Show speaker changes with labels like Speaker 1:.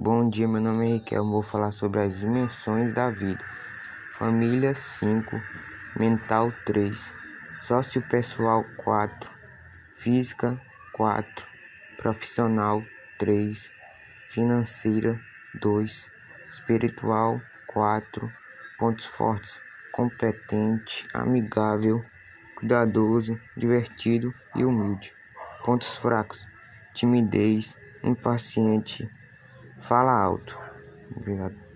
Speaker 1: Bom dia, meu nome é. Eu vou falar sobre as dimensões da vida. Família 5, mental 3, sociopessoal 4, física 4, profissional 3, financeira 2, espiritual 4, pontos fortes, competente, amigável, cuidadoso, divertido e humilde. Pontos fracos, timidez, impaciente, fala alto. Obrigado.